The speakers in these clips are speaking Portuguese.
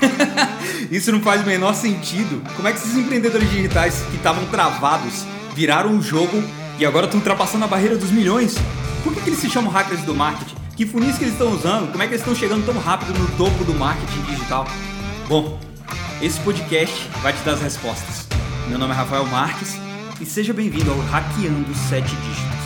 Isso não faz o menor sentido. Como é que esses empreendedores digitais que estavam travados viraram um jogo e agora estão ultrapassando a barreira dos milhões? Por que, que eles se chamam hackers do marketing? Que funis que eles estão usando? Como é que eles estão chegando tão rápido no topo do marketing digital? Bom, esse podcast vai te dar as respostas. Meu nome é Rafael Marques e seja bem-vindo ao Hackeando 7 Dígitos.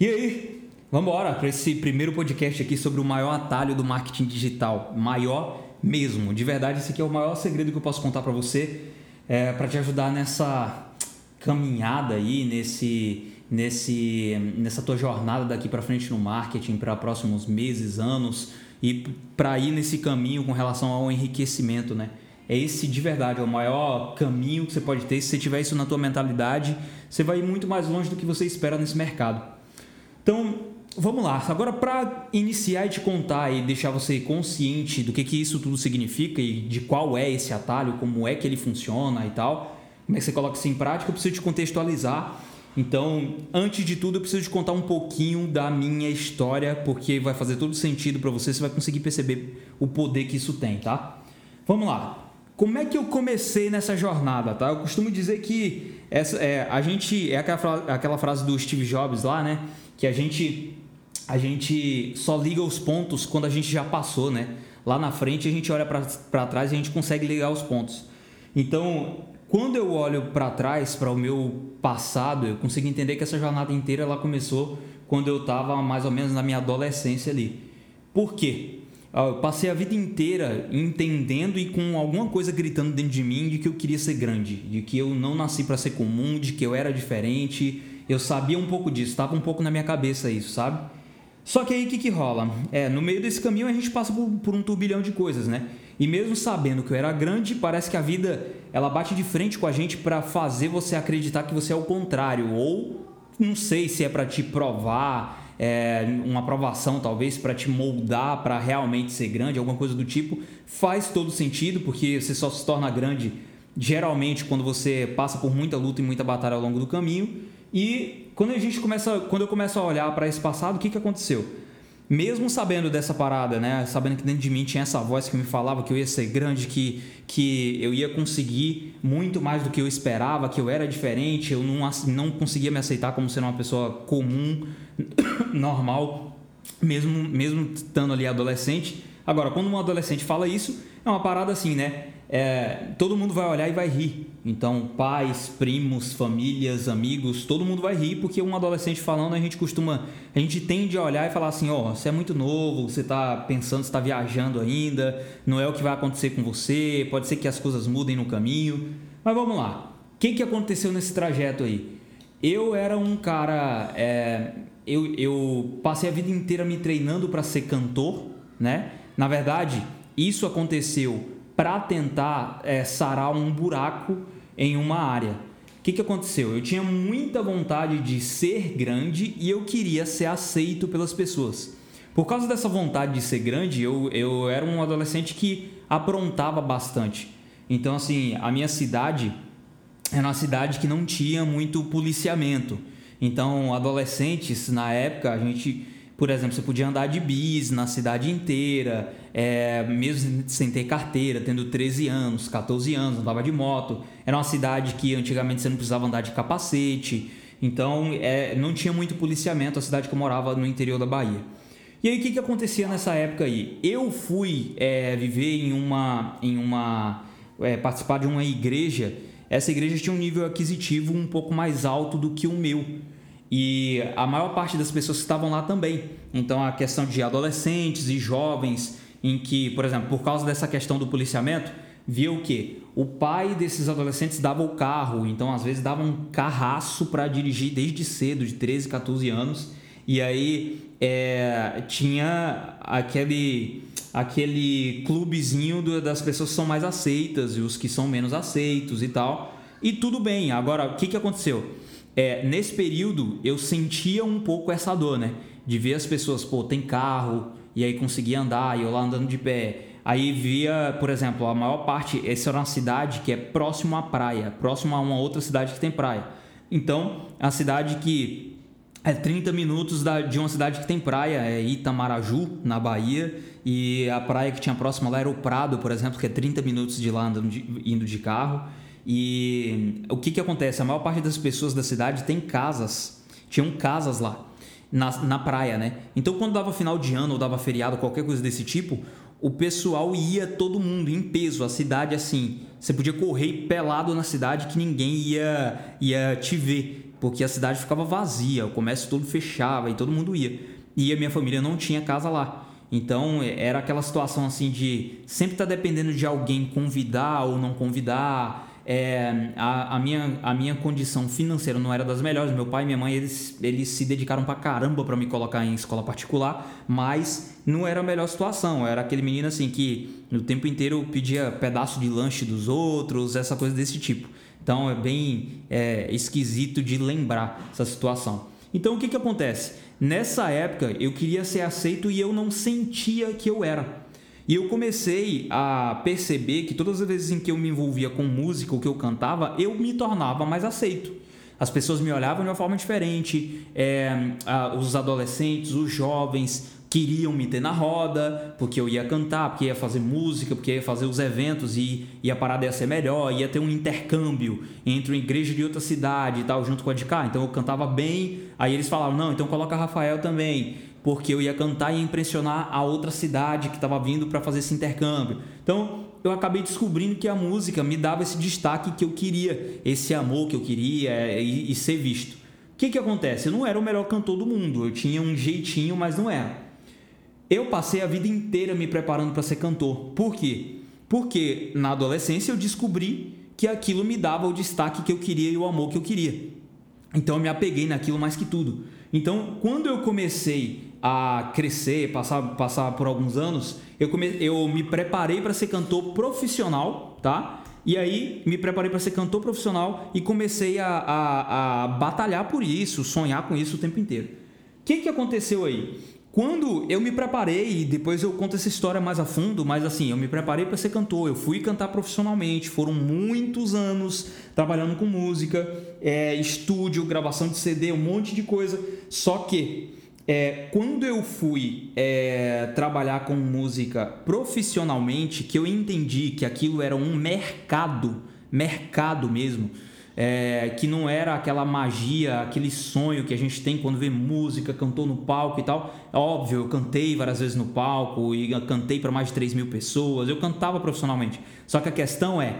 E aí? Vamos embora para esse primeiro podcast aqui sobre o maior atalho do marketing digital. Maior mesmo. De verdade, esse aqui é o maior segredo que eu posso contar para você é, para te ajudar nessa caminhada aí, nesse nesse, nessa tua jornada daqui para frente no marketing para próximos meses, anos e para ir nesse caminho com relação ao enriquecimento, né? É esse de verdade, é o maior caminho que você pode ter. Se você tiver isso na tua mentalidade, você vai ir muito mais longe do que você espera nesse mercado. Então, vamos lá. Agora, para iniciar e te contar e deixar você consciente do que, que isso tudo significa e de qual é esse atalho, como é que ele funciona e tal, como é que você coloca isso em prática, eu preciso te contextualizar então, antes de tudo, eu preciso te contar um pouquinho da minha história, porque vai fazer todo sentido para você, você vai conseguir perceber o poder que isso tem, tá? Vamos lá. Como é que eu comecei nessa jornada, tá? Eu costumo dizer que essa é a gente é aquela, aquela frase do Steve Jobs lá, né? Que a gente a gente só liga os pontos quando a gente já passou, né? Lá na frente a gente olha para trás e a gente consegue ligar os pontos. Então, quando eu olho para trás, para o meu passado, eu consigo entender que essa jornada inteira ela começou quando eu estava mais ou menos na minha adolescência ali. Por quê? Eu passei a vida inteira entendendo e com alguma coisa gritando dentro de mim de que eu queria ser grande, de que eu não nasci para ser comum, de que eu era diferente. Eu sabia um pouco disso, estava um pouco na minha cabeça isso, sabe? Só que aí o que, que rola? É, no meio desse caminho a gente passa por, por um turbilhão de coisas, né? E mesmo sabendo que eu era grande, parece que a vida ela bate de frente com a gente para fazer você acreditar que você é o contrário. Ou não sei se é para te provar, é, uma aprovação talvez, para te moldar para realmente ser grande, alguma coisa do tipo. Faz todo sentido, porque você só se torna grande geralmente quando você passa por muita luta e muita batalha ao longo do caminho. E quando a gente começa, quando eu começo a olhar para esse passado, o que, que aconteceu? mesmo sabendo dessa parada, né? Sabendo que dentro de mim tinha essa voz que me falava que eu ia ser grande, que, que eu ia conseguir muito mais do que eu esperava, que eu era diferente, eu não, não conseguia me aceitar como sendo uma pessoa comum, normal, mesmo, mesmo estando ali adolescente. Agora, quando um adolescente fala isso, é uma parada assim, né? É, todo mundo vai olhar e vai rir. Então, pais, primos, famílias, amigos, todo mundo vai rir porque um adolescente falando, a gente costuma, a gente tende a olhar e falar assim: ó, oh, você é muito novo, você está pensando, está viajando ainda, não é o que vai acontecer com você, pode ser que as coisas mudem no caminho. Mas vamos lá, o que, que aconteceu nesse trajeto aí? Eu era um cara, é, eu, eu passei a vida inteira me treinando para ser cantor, né? Na verdade, isso aconteceu para tentar é, sarar um buraco em uma área. O que, que aconteceu? Eu tinha muita vontade de ser grande e eu queria ser aceito pelas pessoas. Por causa dessa vontade de ser grande, eu, eu era um adolescente que aprontava bastante. Então, assim, a minha cidade era uma cidade que não tinha muito policiamento. Então, adolescentes, na época, a gente por exemplo, você podia andar de bis na cidade inteira, é, mesmo sem ter carteira, tendo 13 anos, 14 anos, andava de moto. Era uma cidade que antigamente você não precisava andar de capacete, então é, não tinha muito policiamento, a cidade que eu morava no interior da Bahia. E aí o que, que acontecia nessa época aí? Eu fui é, viver em uma. Em uma é, participar de uma igreja. Essa igreja tinha um nível aquisitivo um pouco mais alto do que o meu e a maior parte das pessoas que estavam lá também. Então a questão de adolescentes e jovens em que, por exemplo, por causa dessa questão do policiamento, via o que o pai desses adolescentes dava o carro, então às vezes dava um carraço para dirigir desde cedo, de 13, 14 anos, e aí é, tinha aquele aquele clubezinho das pessoas que são mais aceitas e os que são menos aceitos e tal. E tudo bem. Agora, o que, que aconteceu? É, nesse período eu sentia um pouco essa dor, né? De ver as pessoas, pô, tem carro, e aí conseguia andar, e eu lá andando de pé. Aí via, por exemplo, a maior parte, essa era uma cidade que é próximo à praia, próximo a uma outra cidade que tem praia. Então, é a cidade que é 30 minutos da, de uma cidade que tem praia, é Itamaraju, na Bahia, e a praia que tinha próxima lá era o Prado, por exemplo, que é 30 minutos de lá andando de, indo de carro. E o que, que acontece? A maior parte das pessoas da cidade tem casas, tinham casas lá, na, na praia, né? Então quando dava final de ano ou dava feriado, qualquer coisa desse tipo, o pessoal ia todo mundo em peso, a cidade assim, você podia correr pelado na cidade que ninguém ia, ia te ver porque a cidade ficava vazia, o comércio todo fechava e todo mundo ia. E a minha família não tinha casa lá. Então é, era aquela situação assim de sempre estar tá dependendo de alguém convidar ou não convidar. É, a, a, minha, a minha condição financeira não era das melhores. Meu pai e minha mãe eles, eles se dedicaram pra caramba para me colocar em escola particular, mas não era a melhor situação. Eu era aquele menino assim que no tempo inteiro pedia pedaço de lanche dos outros, essa coisa desse tipo. Então é bem é, esquisito de lembrar essa situação. Então o que, que acontece? Nessa época eu queria ser aceito e eu não sentia que eu era. E eu comecei a perceber que todas as vezes em que eu me envolvia com música ou que eu cantava, eu me tornava mais aceito. As pessoas me olhavam de uma forma diferente, é, os adolescentes, os jovens queriam me ter na roda, porque eu ia cantar, porque ia fazer música, porque ia fazer os eventos e, e a parada ia ser melhor, ia ter um intercâmbio entre uma igreja de outra cidade e tal, junto com a de cá. Então eu cantava bem, aí eles falavam, não, então coloca Rafael também, porque eu ia cantar e impressionar a outra cidade que estava vindo para fazer esse intercâmbio. Então eu acabei descobrindo que a música me dava esse destaque que eu queria, esse amor que eu queria é, e, e ser visto. O que, que acontece? Eu não era o melhor cantor do mundo, eu tinha um jeitinho, mas não era. Eu passei a vida inteira me preparando para ser cantor. Por quê? Porque na adolescência eu descobri que aquilo me dava o destaque que eu queria e o amor que eu queria. Então eu me apeguei naquilo mais que tudo. Então, quando eu comecei a crescer, passar, passar por alguns anos, eu, come, eu me preparei para ser cantor profissional, tá? E aí me preparei para ser cantor profissional e comecei a, a, a, batalhar por isso, sonhar com isso o tempo inteiro. O que, que aconteceu aí? Quando eu me preparei, depois eu conto essa história mais a fundo, mas assim, eu me preparei para ser cantor, eu fui cantar profissionalmente, foram muitos anos trabalhando com música, é, estúdio, gravação de CD, um monte de coisa. Só que é, quando eu fui é, trabalhar com música profissionalmente, que eu entendi que aquilo era um mercado, mercado mesmo é, que não era aquela magia, aquele sonho que a gente tem quando vê música, cantou no palco e tal. Óbvio, eu cantei várias vezes no palco e cantei para mais de 3 mil pessoas, eu cantava profissionalmente. Só que a questão é,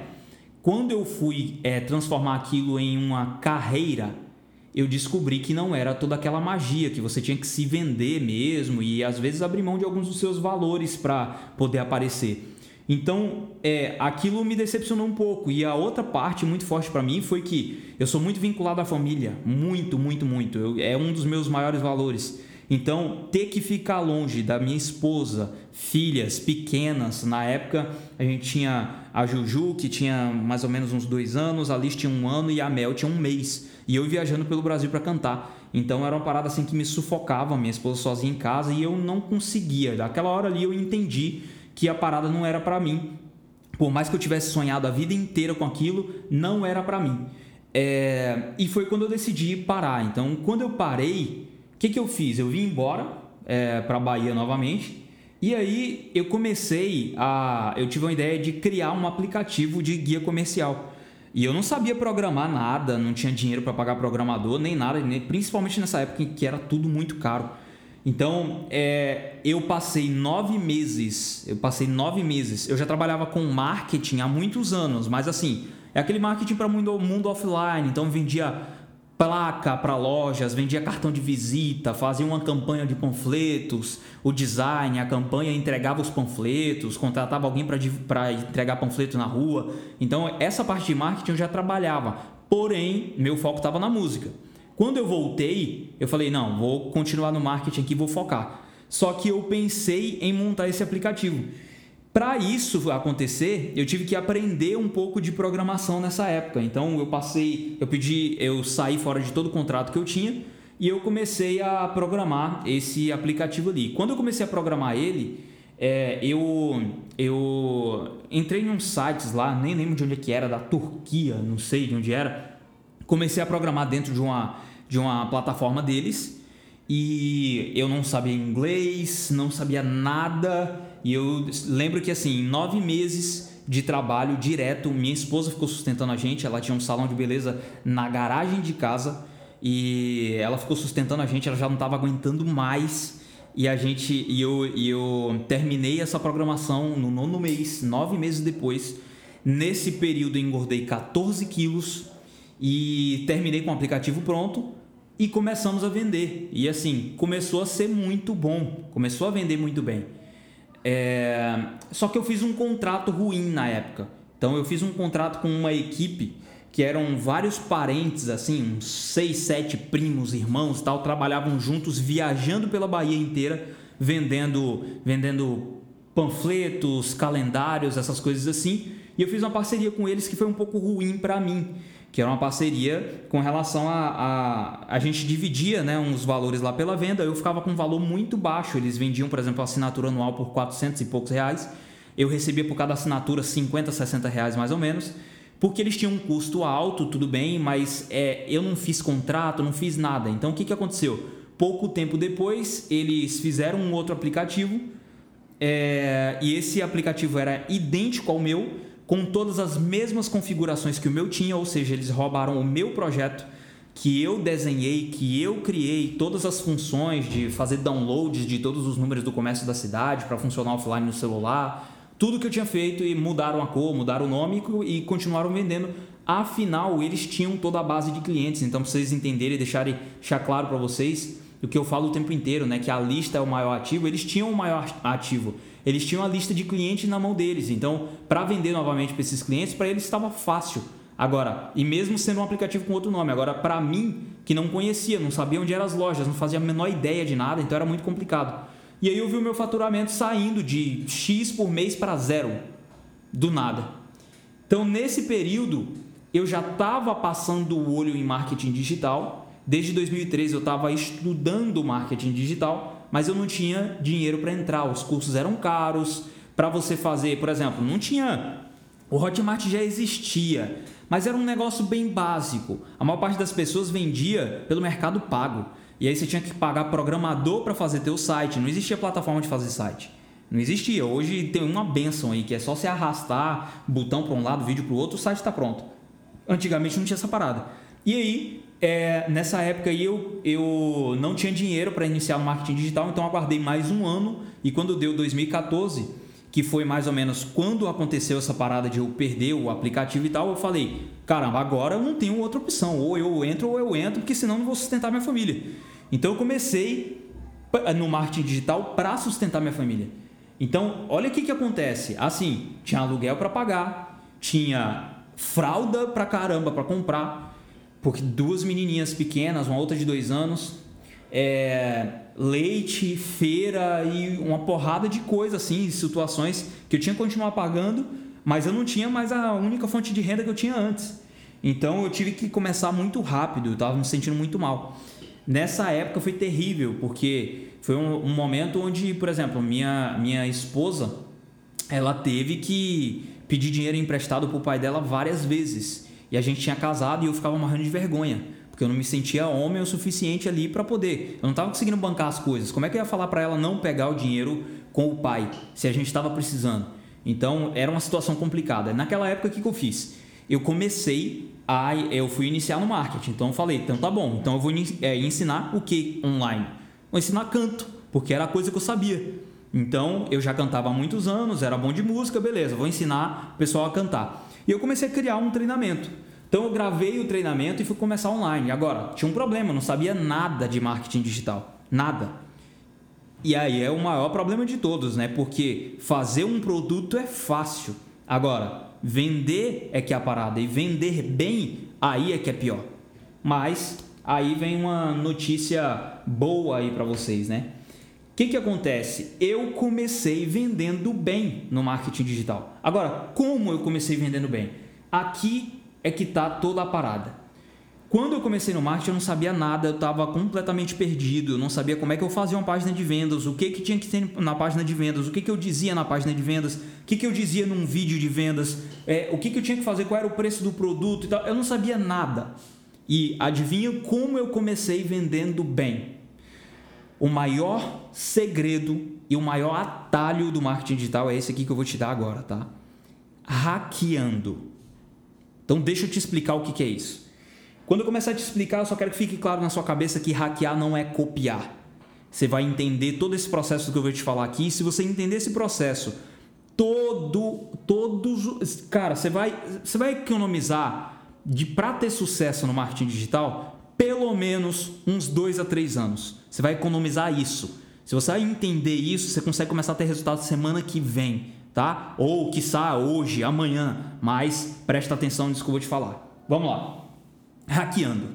quando eu fui é, transformar aquilo em uma carreira, eu descobri que não era toda aquela magia, que você tinha que se vender mesmo e às vezes abrir mão de alguns dos seus valores para poder aparecer. Então, é, aquilo me decepcionou um pouco. E a outra parte muito forte para mim foi que eu sou muito vinculado à família, muito, muito, muito. Eu, é um dos meus maiores valores. Então, ter que ficar longe da minha esposa, filhas pequenas, na época a gente tinha a Juju, que tinha mais ou menos uns dois anos, a Liz tinha um ano e a Mel tinha um mês. E eu viajando pelo Brasil para cantar. Então era uma parada assim que me sufocava, minha esposa sozinha em casa, e eu não conseguia. Daquela hora ali eu entendi que a parada não era para mim. Por mais que eu tivesse sonhado a vida inteira com aquilo, não era para mim. É... e foi quando eu decidi parar. Então, quando eu parei, que, que eu fiz? Eu vim embora é, para Bahia novamente. E aí eu comecei a. Eu tive uma ideia de criar um aplicativo de guia comercial. E eu não sabia programar nada, não tinha dinheiro para pagar programador, nem nada, principalmente nessa época em que era tudo muito caro. Então, é, eu passei nove meses, eu passei nove meses, eu já trabalhava com marketing há muitos anos, mas assim, é aquele marketing para o mundo, mundo offline, então vendia placa para lojas, vendia cartão de visita, fazia uma campanha de panfletos, o design, a campanha entregava os panfletos, contratava alguém para entregar panfleto na rua. Então, essa parte de marketing eu já trabalhava, porém, meu foco estava na música. Quando eu voltei, eu falei: não, vou continuar no marketing aqui, vou focar. Só que eu pensei em montar esse aplicativo. Para isso acontecer, eu tive que aprender um pouco de programação nessa época. Então eu passei, eu pedi, eu saí fora de todo o contrato que eu tinha e eu comecei a programar esse aplicativo ali. Quando eu comecei a programar ele, é, eu, eu entrei em uns sites lá, nem lembro de onde é que era, da Turquia, não sei de onde era. Comecei a programar dentro de uma de uma plataforma deles e eu não sabia inglês, não sabia nada. E eu lembro que assim, nove meses de trabalho direto, minha esposa ficou sustentando a gente. Ela tinha um salão de beleza na garagem de casa e ela ficou sustentando a gente. Ela já não estava aguentando mais. E a gente e eu, e eu terminei essa programação no nono mês, nove meses depois. Nesse período engordei 14 quilos e terminei com o aplicativo pronto e começamos a vender. E assim, começou a ser muito bom, começou a vender muito bem. É... Só que eu fiz um contrato ruim na época. Então eu fiz um contrato com uma equipe que eram vários parentes, assim, uns seis, sete primos, irmãos tal, trabalhavam juntos, viajando pela Bahia inteira, vendendo, vendendo panfletos, calendários, essas coisas assim. E eu fiz uma parceria com eles que foi um pouco ruim para mim, que era uma parceria com relação a, a a gente dividia, né, uns valores lá pela venda. Eu ficava com um valor muito baixo. Eles vendiam, por exemplo, a assinatura anual por 400 e poucos reais. Eu recebia por cada assinatura 50, 60 reais mais ou menos porque eles tinham um custo alto, tudo bem, mas é, eu não fiz contrato, não fiz nada. Então o que, que aconteceu? Pouco tempo depois, eles fizeram um outro aplicativo é, e esse aplicativo era idêntico ao meu, com todas as mesmas configurações que o meu tinha, ou seja, eles roubaram o meu projeto que eu desenhei, que eu criei todas as funções de fazer downloads de todos os números do comércio da cidade para funcionar offline no celular, tudo que eu tinha feito e mudaram a cor, mudaram o nome e continuaram vendendo. Afinal, eles tinham toda a base de clientes. Então, vocês entenderem e deixarem deixar claro para vocês o que eu falo o tempo inteiro, né? Que a lista é o maior ativo. Eles tinham o maior ativo. Eles tinham a lista de clientes na mão deles. Então, para vender novamente para esses clientes, para eles estava fácil. Agora, e mesmo sendo um aplicativo com outro nome, agora para mim, que não conhecia, não sabia onde eram as lojas, não fazia a menor ideia de nada, então era muito complicado. E aí eu vi o meu faturamento saindo de X por mês para zero, do nada. Então nesse período eu já estava passando o olho em marketing digital. Desde 2013 eu estava estudando marketing digital, mas eu não tinha dinheiro para entrar. Os cursos eram caros. Para você fazer, por exemplo, não tinha. O Hotmart já existia, mas era um negócio bem básico. A maior parte das pessoas vendia pelo mercado pago. E aí você tinha que pagar programador para fazer teu site. Não existia plataforma de fazer site. Não existia. Hoje tem uma benção aí que é só você arrastar botão para um lado, vídeo para o outro, o site está pronto. Antigamente não tinha essa parada. E aí, é, nessa época aí eu, eu não tinha dinheiro para iniciar no marketing digital, então aguardei mais um ano e quando deu 2014, que foi mais ou menos quando aconteceu essa parada de eu perder o aplicativo e tal, eu falei, caramba, agora eu não tenho outra opção, ou eu entro ou eu entro, porque senão não vou sustentar minha família. Então eu comecei no marketing digital para sustentar minha família. Então, olha o que, que acontece. Assim, tinha aluguel para pagar, tinha fralda para caramba para comprar, porque duas menininhas pequenas, uma outra de dois anos, é, leite, feira e uma porrada de coisas assim, situações que eu tinha que continuar pagando, mas eu não tinha mais a única fonte de renda que eu tinha antes. Então eu tive que começar muito rápido, eu estava me sentindo muito mal. Nessa época foi terrível, porque foi um, um momento onde, por exemplo, minha, minha esposa, ela teve que pedir dinheiro emprestado para o pai dela várias vezes. E a gente tinha casado e eu ficava morrendo de vergonha, porque eu não me sentia homem o suficiente ali para poder. Eu não estava conseguindo bancar as coisas. Como é que eu ia falar para ela não pegar o dinheiro com o pai, se a gente estava precisando? Então era uma situação complicada. Naquela época, o que, que eu fiz? Eu comecei Aí eu fui iniciar no marketing. Então eu falei, então tá bom. Então eu vou é, ensinar o que online? Vou ensinar canto, porque era a coisa que eu sabia. Então eu já cantava há muitos anos, era bom de música, beleza, vou ensinar o pessoal a cantar. E eu comecei a criar um treinamento. Então eu gravei o treinamento e fui começar online. Agora, tinha um problema, eu não sabia nada de marketing digital. Nada. E aí é o maior problema de todos, né? Porque fazer um produto é fácil. Agora, Vender é que é a parada e vender bem aí é que é pior. Mas aí vem uma notícia boa aí para vocês, né? O que, que acontece? Eu comecei vendendo bem no marketing digital. Agora, como eu comecei vendendo bem? Aqui é que está toda a parada. Quando eu comecei no marketing, eu não sabia nada, eu estava completamente perdido, eu não sabia como é que eu fazia uma página de vendas, o que, que tinha que ter na página de vendas, o que, que eu dizia na página de vendas, o que, que eu dizia num vídeo de vendas, é, o que, que eu tinha que fazer, qual era o preço do produto e tal. Eu não sabia nada. E adivinha como eu comecei vendendo bem? O maior segredo e o maior atalho do marketing digital é esse aqui que eu vou te dar agora, tá? Hackeando. Então deixa eu te explicar o que, que é isso. Quando eu começar a te explicar, eu só quero que fique claro na sua cabeça que hackear não é copiar. Você vai entender todo esse processo que eu vou te falar aqui. Se você entender esse processo, todo, todos, cara, você vai, você vai economizar de para ter sucesso no marketing digital pelo menos uns dois a três anos. Você vai economizar isso. Se você entender isso, você consegue começar a ter resultado semana que vem, tá? Ou quiçá hoje, amanhã. Mas presta atenção nisso que eu vou te falar. Vamos lá. Hackeando.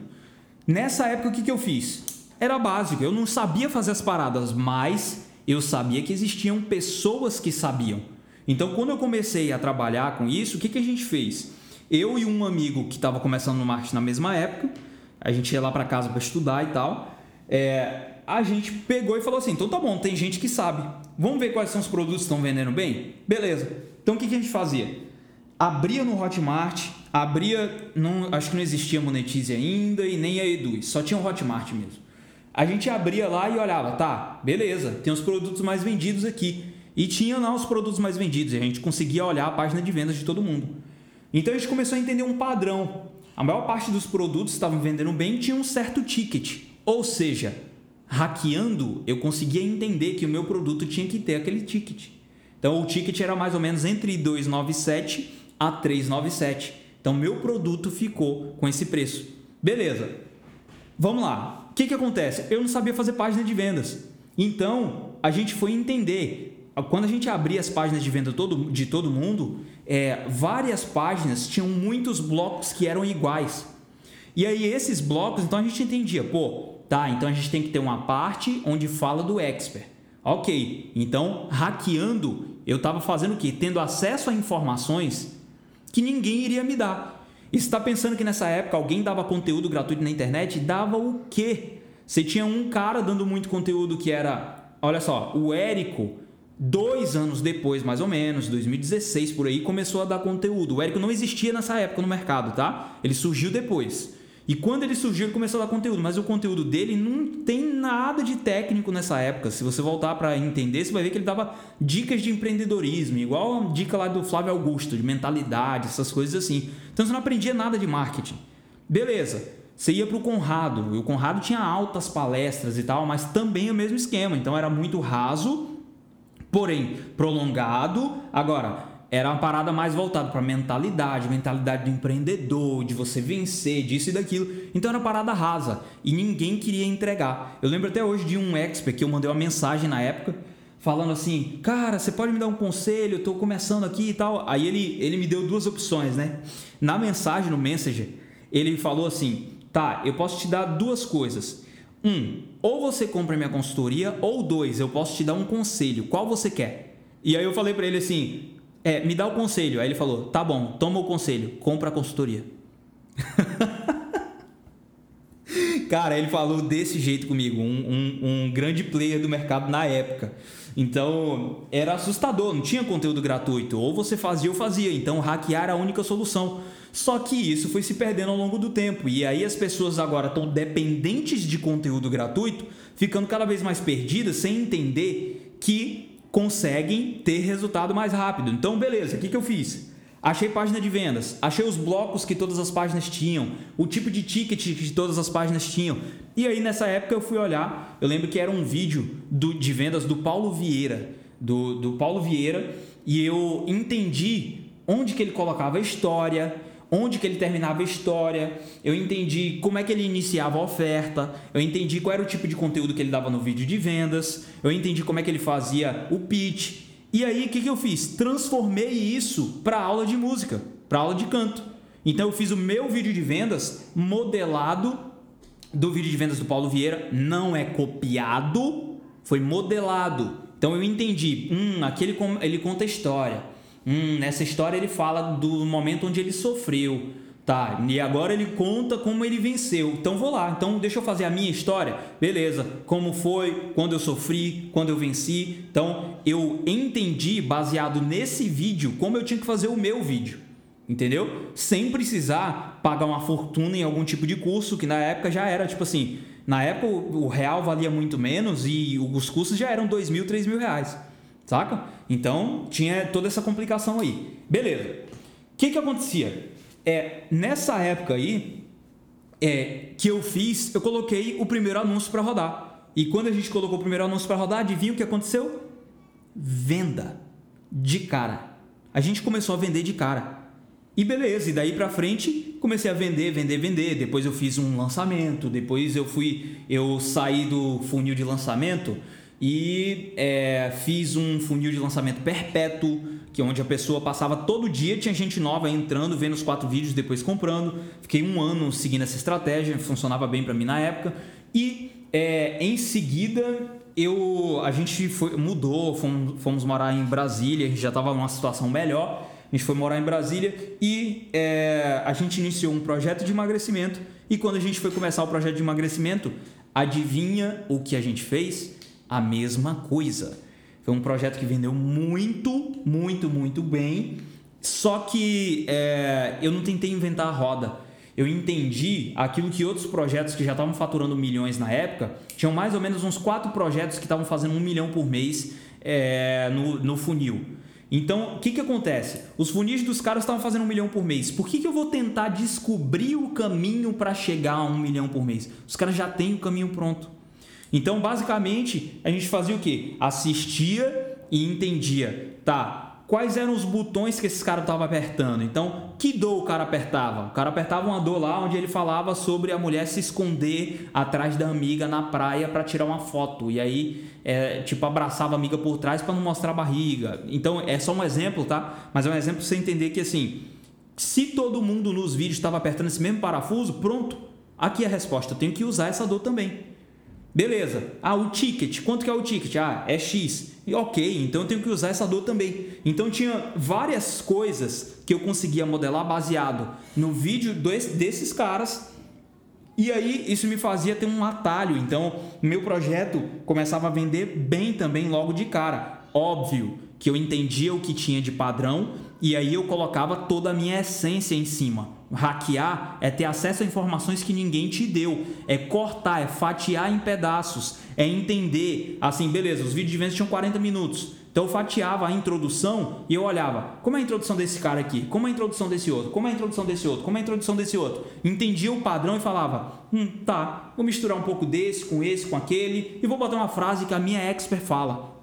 Nessa época, o que, que eu fiz? Era básico. Eu não sabia fazer as paradas, mas eu sabia que existiam pessoas que sabiam. Então, quando eu comecei a trabalhar com isso, o que, que a gente fez? Eu e um amigo que estava começando no marketing na mesma época, a gente ia lá para casa para estudar e tal. É, a gente pegou e falou assim: então tá bom, tem gente que sabe. Vamos ver quais são os produtos que estão vendendo bem? Beleza. Então o que, a gente fazia? Abria no Hotmart, abria. Não, acho que não existia Monetize ainda e nem a Eduz, só tinha o Hotmart mesmo. A gente abria lá e olhava, tá, beleza, tem os produtos mais vendidos aqui. E tinha lá os produtos mais vendidos, e a gente conseguia olhar a página de vendas de todo mundo. Então a gente começou a entender um padrão. A maior parte dos produtos que estavam vendendo bem tinha um certo ticket. Ou seja, hackeando, eu conseguia entender que o meu produto tinha que ter aquele ticket. Então o ticket era mais ou menos entre 297 a 397. Então meu produto ficou com esse preço. Beleza. Vamos lá. O que, que acontece? Eu não sabia fazer página de vendas. Então a gente foi entender. Quando a gente abria as páginas de venda todo, de todo mundo, é, várias páginas tinham muitos blocos que eram iguais. E aí esses blocos, então a gente entendia, pô, Tá, então a gente tem que ter uma parte onde fala do expert. Ok, então hackeando, eu estava fazendo o quê? Tendo acesso a informações que ninguém iria me dar. E está pensando que nessa época alguém dava conteúdo gratuito na internet? Dava o quê? Você tinha um cara dando muito conteúdo que era, olha só, o Érico, dois anos depois, mais ou menos, 2016 por aí, começou a dar conteúdo. O Érico não existia nessa época no mercado, tá? Ele surgiu depois. E quando ele surgiu, ele começou a dar conteúdo, mas o conteúdo dele não tem nada de técnico nessa época. Se você voltar para entender, você vai ver que ele dava dicas de empreendedorismo, igual a dica lá do Flávio Augusto, de mentalidade, essas coisas assim. Então você não aprendia nada de marketing. Beleza. Você ia para o Conrado, e o Conrado tinha altas palestras e tal, mas também o mesmo esquema. Então era muito raso, porém prolongado. Agora, era uma parada mais voltada para mentalidade, mentalidade do empreendedor, de você vencer, disso e daquilo. Então era parada rasa e ninguém queria entregar. Eu lembro até hoje de um expert que eu mandei uma mensagem na época falando assim: "Cara, você pode me dar um conselho? Eu tô começando aqui e tal". Aí ele ele me deu duas opções, né? Na mensagem no Messenger, ele falou assim: "Tá, eu posso te dar duas coisas. Um, ou você compra minha consultoria, ou dois, eu posso te dar um conselho. Qual você quer?" E aí eu falei para ele assim: é, me dá o conselho. Aí ele falou: tá bom, toma o conselho, compra a consultoria. Cara, ele falou desse jeito comigo, um, um, um, grande player do mercado na época. Então era assustador, não tinha conteúdo gratuito. Ou você fazia ou fazia. Então hackear era a única solução. Só que isso foi se perdendo ao longo do tempo. E aí as pessoas agora estão dependentes de conteúdo gratuito, ficando cada vez mais perdidas sem entender que conseguem ter resultado mais rápido. Então, beleza, o que, que eu fiz? Achei página de vendas, achei os blocos que todas as páginas tinham, o tipo de ticket que todas as páginas tinham. E aí nessa época eu fui olhar, eu lembro que era um vídeo do, de vendas do Paulo Vieira, do, do Paulo Vieira, e eu entendi onde que ele colocava a história, onde que ele terminava a história, eu entendi como é que ele iniciava a oferta, eu entendi qual era o tipo de conteúdo que ele dava no vídeo de vendas, eu entendi como é que ele fazia o pitch. E aí o que, que eu fiz? Transformei isso para aula de música, para aula de canto. Então eu fiz o meu vídeo de vendas modelado do vídeo de vendas do Paulo Vieira, não é copiado, foi modelado. Então eu entendi, hum, aqui ele, ele conta a história Hum, nessa história ele fala do momento onde ele sofreu. Tá, e agora ele conta como ele venceu. Então vou lá. Então deixa eu fazer a minha história. Beleza. Como foi, quando eu sofri, quando eu venci. Então eu entendi, baseado nesse vídeo, como eu tinha que fazer o meu vídeo. entendeu? Sem precisar pagar uma fortuna em algum tipo de curso, que na época já era tipo assim, na época o real valia muito menos e os custos já eram dois mil, três mil reais, saca? Então tinha toda essa complicação aí. Beleza. O que que acontecia? É, nessa época aí, é, que eu fiz, eu coloquei o primeiro anúncio para rodar. E quando a gente colocou o primeiro anúncio para rodar, adivinha o que aconteceu? Venda de cara. A gente começou a vender de cara. E beleza, e daí para frente comecei a vender, vender, vender. Depois eu fiz um lançamento, depois eu fui, eu saí do funil de lançamento e é, fiz um funil de lançamento perpétuo, que é onde a pessoa passava todo dia, tinha gente nova entrando, vendo os quatro vídeos, depois comprando. Fiquei um ano seguindo essa estratégia, funcionava bem para mim na época. E é, em seguida eu, a gente foi, mudou, fomos, fomos morar em Brasília, já estava numa situação melhor. A gente foi morar em Brasília e é, a gente iniciou um projeto de emagrecimento. E quando a gente foi começar o projeto de emagrecimento, adivinha o que a gente fez? A mesma coisa. Foi um projeto que vendeu muito, muito, muito bem. Só que é, eu não tentei inventar a roda. Eu entendi aquilo que outros projetos que já estavam faturando milhões na época, tinham mais ou menos uns quatro projetos que estavam fazendo um milhão por mês é, no, no funil. Então, o que, que acontece? Os funis dos caras estavam fazendo um milhão por mês. Por que, que eu vou tentar descobrir o caminho para chegar a um milhão por mês? Os caras já têm o caminho pronto. Então, basicamente, a gente fazia o quê? Assistia e entendia. Tá, quais eram os botões que esses caras estavam apertando. Então, que dor o cara apertava? O cara apertava uma dor lá onde ele falava sobre a mulher se esconder atrás da amiga na praia para tirar uma foto. E aí, é, tipo, abraçava a amiga por trás para não mostrar a barriga. Então, é só um exemplo, tá? Mas é um exemplo para você entender que, assim, se todo mundo nos vídeos estava apertando esse mesmo parafuso, pronto. Aqui é a resposta. Eu tenho que usar essa dor também. Beleza. Ah, o ticket. Quanto que é o ticket? Ah, é X. E ok, então eu tenho que usar essa dor também. Então tinha várias coisas que eu conseguia modelar baseado no vídeo desses caras. E aí isso me fazia ter um atalho. Então meu projeto começava a vender bem também logo de cara. Óbvio que eu entendia o que tinha de padrão e aí eu colocava toda a minha essência em cima. Hackear é ter acesso a informações que ninguém te deu, é cortar, é fatiar em pedaços, é entender, assim, beleza, os vídeos de vendas tinham 40 minutos. Então eu fatiava a introdução e eu olhava, como é a introdução desse cara aqui? Como é a introdução desse outro? Como é a introdução desse outro? Como é a introdução desse outro? Entendia o padrão e falava, hum, tá, vou misturar um pouco desse com esse, com aquele e vou botar uma frase que a minha expert fala.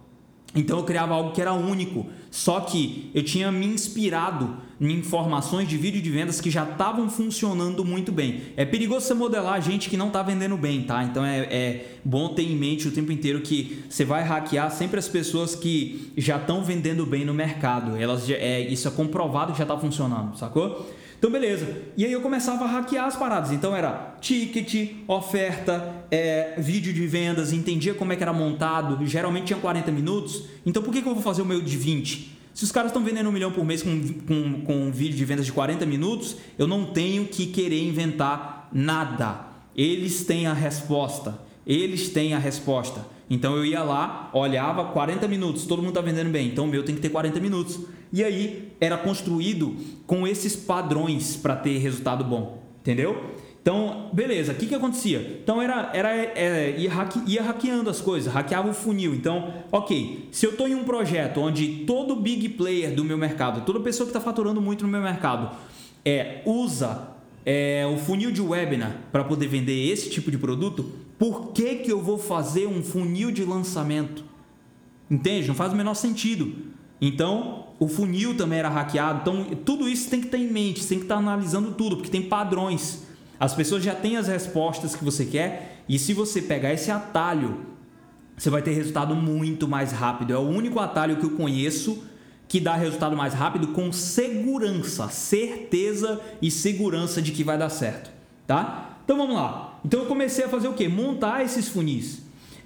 Então eu criava algo que era único, só que eu tinha me inspirado em informações de vídeo de vendas que já estavam funcionando muito bem. É perigoso você modelar gente que não está vendendo bem, tá? Então é, é, bom ter em mente o tempo inteiro que você vai hackear sempre as pessoas que já estão vendendo bem no mercado. Elas é, isso é comprovado que já está funcionando, sacou? Então, beleza. E aí eu começava a hackear as paradas. Então era ticket, oferta, é, vídeo de vendas, entendia como é que era montado. Geralmente tinha 40 minutos. Então por que, que eu vou fazer o meu de 20? Se os caras estão vendendo um milhão por mês com, com, com um vídeo de vendas de 40 minutos, eu não tenho que querer inventar nada. Eles têm a resposta. Eles têm a resposta. Então eu ia lá, olhava 40 minutos, todo mundo está vendendo bem, então o meu tem que ter 40 minutos. E aí era construído com esses padrões para ter resultado bom, entendeu? Então, beleza, o que, que acontecia? Então era, era é, ia, hacke, ia hackeando as coisas, hackeava o funil. Então, ok, se eu estou em um projeto onde todo big player do meu mercado, toda pessoa que está faturando muito no meu mercado, é, usa é, o funil de webinar para poder vender esse tipo de produto, por que, que eu vou fazer um funil de lançamento? Entende? Não faz o menor sentido. Então, o funil também era hackeado. Então, tudo isso tem que ter em mente, tem que estar analisando tudo, porque tem padrões. As pessoas já têm as respostas que você quer, e se você pegar esse atalho, você vai ter resultado muito mais rápido. É o único atalho que eu conheço que dá resultado mais rápido com segurança, certeza e segurança de que vai dar certo, tá? Então vamos lá. Então eu comecei a fazer o que? Montar esses funis.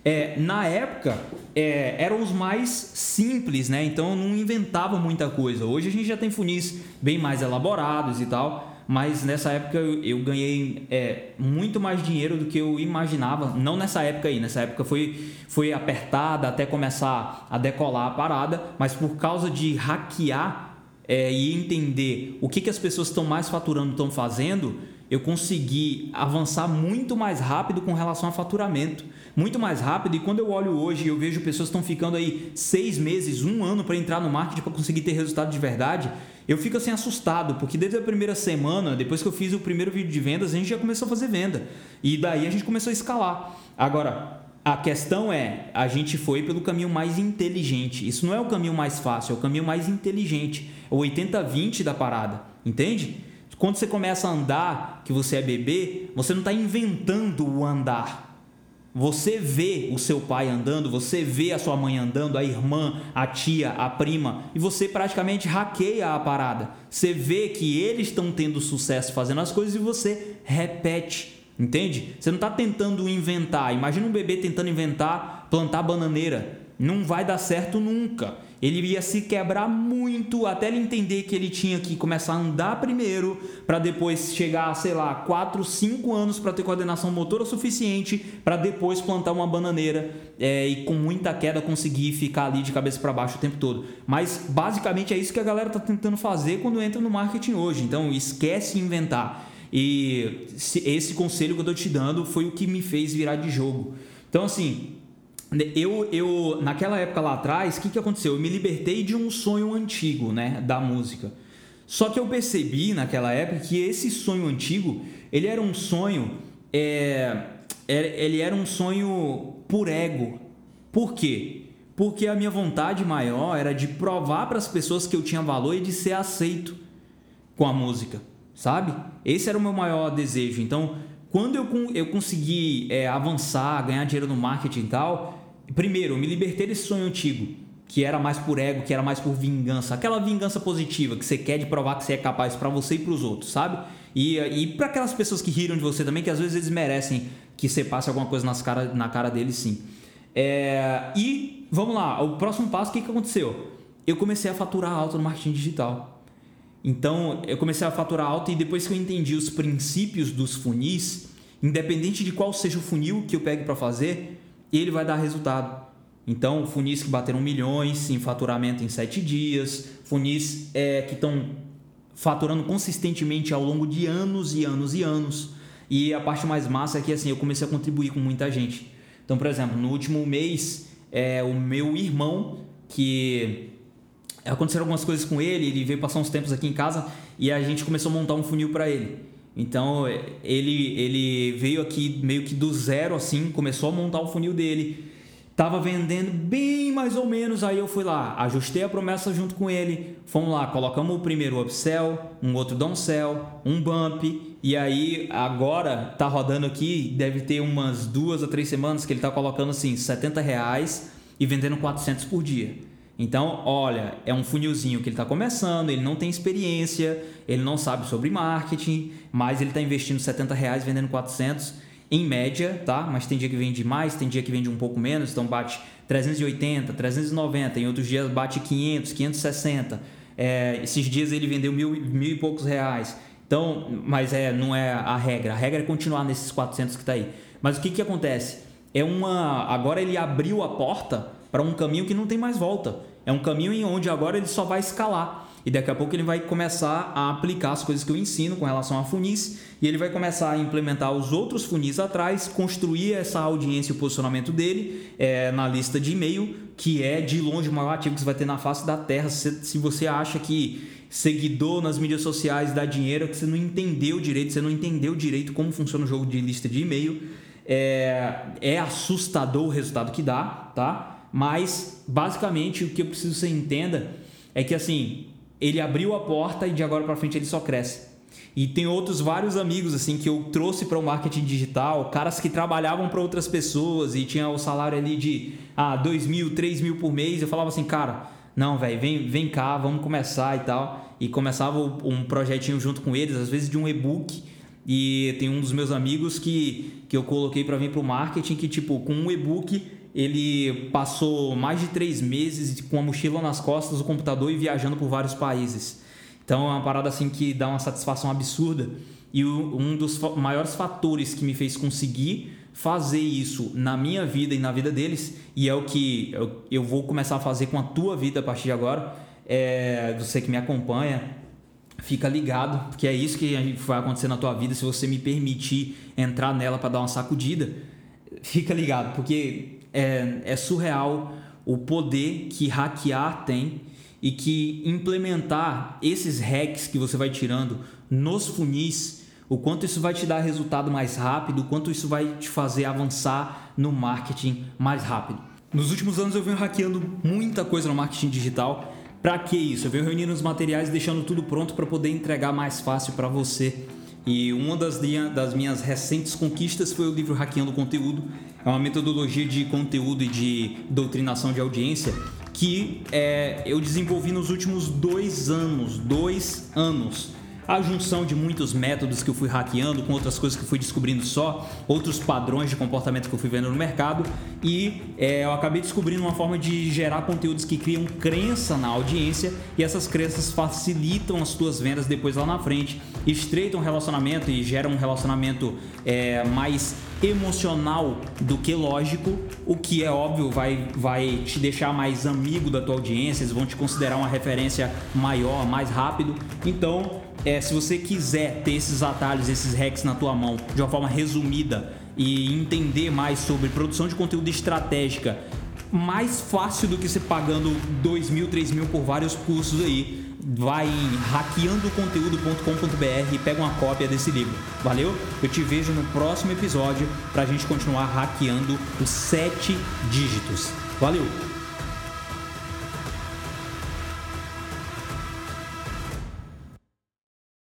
É, na época é, eram os mais simples, né? Então não inventava muita coisa. Hoje a gente já tem funis bem mais elaborados e tal mas nessa época eu, eu ganhei é, muito mais dinheiro do que eu imaginava. Não nessa época aí, nessa época foi, foi apertada até começar a decolar a parada, mas por causa de hackear é, e entender o que, que as pessoas estão mais faturando, estão fazendo, eu consegui avançar muito mais rápido com relação a faturamento. Muito mais rápido. E quando eu olho hoje e eu vejo pessoas que estão ficando aí seis meses, um ano para entrar no marketing para conseguir ter resultado de verdade, eu fico assim assustado, porque desde a primeira semana, depois que eu fiz o primeiro vídeo de vendas, a gente já começou a fazer venda. E daí a gente começou a escalar. Agora, a questão é, a gente foi pelo caminho mais inteligente. Isso não é o caminho mais fácil, é o caminho mais inteligente. É o 80-20 da parada, entende? Quando você começa a andar, que você é bebê, você não está inventando o andar. Você vê o seu pai andando, você vê a sua mãe andando, a irmã, a tia, a prima, e você praticamente hackeia a parada. Você vê que eles estão tendo sucesso fazendo as coisas e você repete. Entende? Você não está tentando inventar. Imagina um bebê tentando inventar plantar bananeira. Não vai dar certo nunca ele ia se quebrar muito até ele entender que ele tinha que começar a andar primeiro para depois chegar, sei lá, 4, 5 anos para ter coordenação motora suficiente para depois plantar uma bananeira é, e com muita queda conseguir ficar ali de cabeça para baixo o tempo todo. Mas basicamente é isso que a galera está tentando fazer quando entra no marketing hoje. Então esquece inventar. E esse conselho que eu estou te dando foi o que me fez virar de jogo. Então assim, eu, eu naquela época lá atrás, o que, que aconteceu? Eu me libertei de um sonho antigo, né, da música. Só que eu percebi naquela época que esse sonho antigo, ele era um sonho, é, ele era um sonho por ego. Por quê? Porque a minha vontade maior era de provar para as pessoas que eu tinha valor e de ser aceito com a música, sabe? Esse era o meu maior desejo. Então, quando eu, eu consegui é, avançar, ganhar dinheiro no marketing e tal, primeiro, eu me libertei desse sonho antigo, que era mais por ego, que era mais por vingança, aquela vingança positiva que você quer de provar que você é capaz para você e para os outros, sabe? E, e para aquelas pessoas que riram de você também, que às vezes eles merecem que você passe alguma coisa nas cara, na cara deles, sim. É, e vamos lá, o próximo passo, o que, que aconteceu? Eu comecei a faturar alto no marketing digital. Então, eu comecei a faturar alto e depois que eu entendi os princípios dos funis, independente de qual seja o funil que eu pegue para fazer, ele vai dar resultado. Então, funis que bateram milhões em faturamento em sete dias, funis é, que estão faturando consistentemente ao longo de anos e anos e anos. E a parte mais massa é que assim, eu comecei a contribuir com muita gente. Então, por exemplo, no último mês, é, o meu irmão, que aconteceram algumas coisas com ele, ele veio passar uns tempos aqui em casa e a gente começou a montar um funil para ele. Então ele, ele veio aqui meio que do zero assim, começou a montar o funil dele. Tava vendendo bem mais ou menos, aí eu fui lá, ajustei a promessa junto com ele. Fomos lá, colocamos o primeiro upsell, um outro downsell, um bump, e aí agora tá rodando aqui, deve ter umas duas a três semanas que ele tá colocando assim 70 reais e vendendo 400 por dia. Então, olha, é um funilzinho que ele está começando, ele não tem experiência, ele não sabe sobre marketing, mas ele está investindo 70 reais vendendo 400 em média, tá? Mas tem dia que vende mais, tem dia que vende um pouco menos, então bate 380, 390, em outros dias bate 500, 560. É, esses dias ele vendeu mil, mil e poucos reais. Então, mas é, não é a regra. A regra é continuar nesses 400 que está aí. Mas o que, que acontece? É uma. Agora ele abriu a porta para um caminho que não tem mais volta. É um caminho em onde agora ele só vai escalar. E daqui a pouco ele vai começar a aplicar as coisas que eu ensino com relação a funis e ele vai começar a implementar os outros funis atrás, construir essa audiência e o posicionamento dele é, na lista de e-mail, que é de longe o maior ativo que você vai ter na face da terra. Se, se você acha que seguidor nas mídias sociais dá dinheiro, é que você não entendeu direito, você não entendeu direito como funciona o jogo de lista de e-mail. É, é assustador o resultado que dá, tá? Mas, basicamente, o que eu preciso que você entenda é que, assim, ele abriu a porta e de agora para frente ele só cresce. E tem outros vários amigos assim que eu trouxe para o marketing digital, caras que trabalhavam para outras pessoas e tinha o salário ali de ah, 2 mil, 3 mil por mês. Eu falava assim, cara, não, velho, vem, vem cá, vamos começar e tal. E começava um projetinho junto com eles, às vezes de um e-book. E tem um dos meus amigos que, que eu coloquei para vir para o marketing que, tipo, com um e-book ele passou mais de três meses com a mochila nas costas, o computador e viajando por vários países. Então é uma parada assim que dá uma satisfação absurda. E um dos maiores fatores que me fez conseguir fazer isso na minha vida e na vida deles, e é o que eu vou começar a fazer com a tua vida a partir de agora, é, você que me acompanha, fica ligado, porque é isso que vai acontecer na tua vida se você me permitir entrar nela para dar uma sacudida. Fica ligado, porque é, é surreal o poder que hackear tem e que implementar esses hacks que você vai tirando nos funis, o quanto isso vai te dar resultado mais rápido, o quanto isso vai te fazer avançar no marketing mais rápido. Nos últimos anos eu venho hackeando muita coisa no marketing digital para que isso? Eu venho reunindo os materiais, deixando tudo pronto para poder entregar mais fácil para você. E uma das, das minhas recentes conquistas foi o livro Hackeando Conteúdo. É uma metodologia de conteúdo e de doutrinação de audiência que é, eu desenvolvi nos últimos dois anos. Dois anos a junção de muitos métodos que eu fui hackeando com outras coisas que eu fui descobrindo só, outros padrões de comportamento que eu fui vendo no mercado e é, eu acabei descobrindo uma forma de gerar conteúdos que criam crença na audiência e essas crenças facilitam as tuas vendas depois lá na frente, estreitam o relacionamento e geram um relacionamento é, mais emocional do que lógico, o que é óbvio vai, vai te deixar mais amigo da tua audiência, eles vão te considerar uma referência maior, mais rápido. Então, é, se você quiser ter esses atalhos, esses hacks na tua mão de uma forma resumida e entender mais sobre produção de conteúdo estratégica, mais fácil do que você pagando 2 mil, 3 mil por vários cursos aí, vai em hackeandoconteúdo.com.br e pega uma cópia desse livro. Valeu? Eu te vejo no próximo episódio para a gente continuar hackeando os sete dígitos. Valeu!